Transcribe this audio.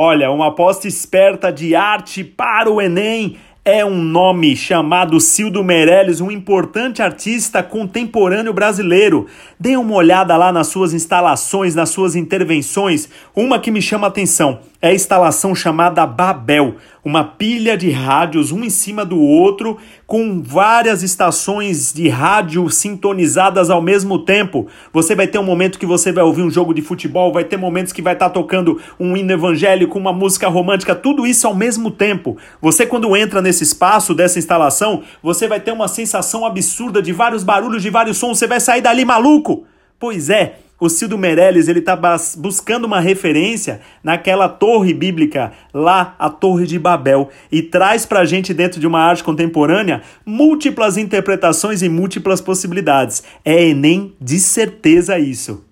Olha, uma aposta esperta de arte para o Enem é um nome chamado Cildo Meirelles, um importante artista contemporâneo brasileiro. Dê uma olhada lá nas suas instalações, nas suas intervenções. Uma que me chama atenção é a instalação chamada Babel, uma pilha de rádios um em cima do outro, com várias estações de rádio sintonizadas ao mesmo tempo. Você vai ter um momento que você vai ouvir um jogo de futebol, vai ter momentos que vai estar tocando um hino evangélico, uma música romântica, tudo isso ao mesmo tempo. Você quando entra nesse espaço dessa instalação, você vai ter uma sensação absurda de vários barulhos, de vários sons, você vai sair dali maluco. Pois é, o Cildo Meirelles ele está buscando uma referência naquela torre bíblica, lá a Torre de Babel, e traz para a gente, dentro de uma arte contemporânea, múltiplas interpretações e múltiplas possibilidades. É Enem de certeza isso.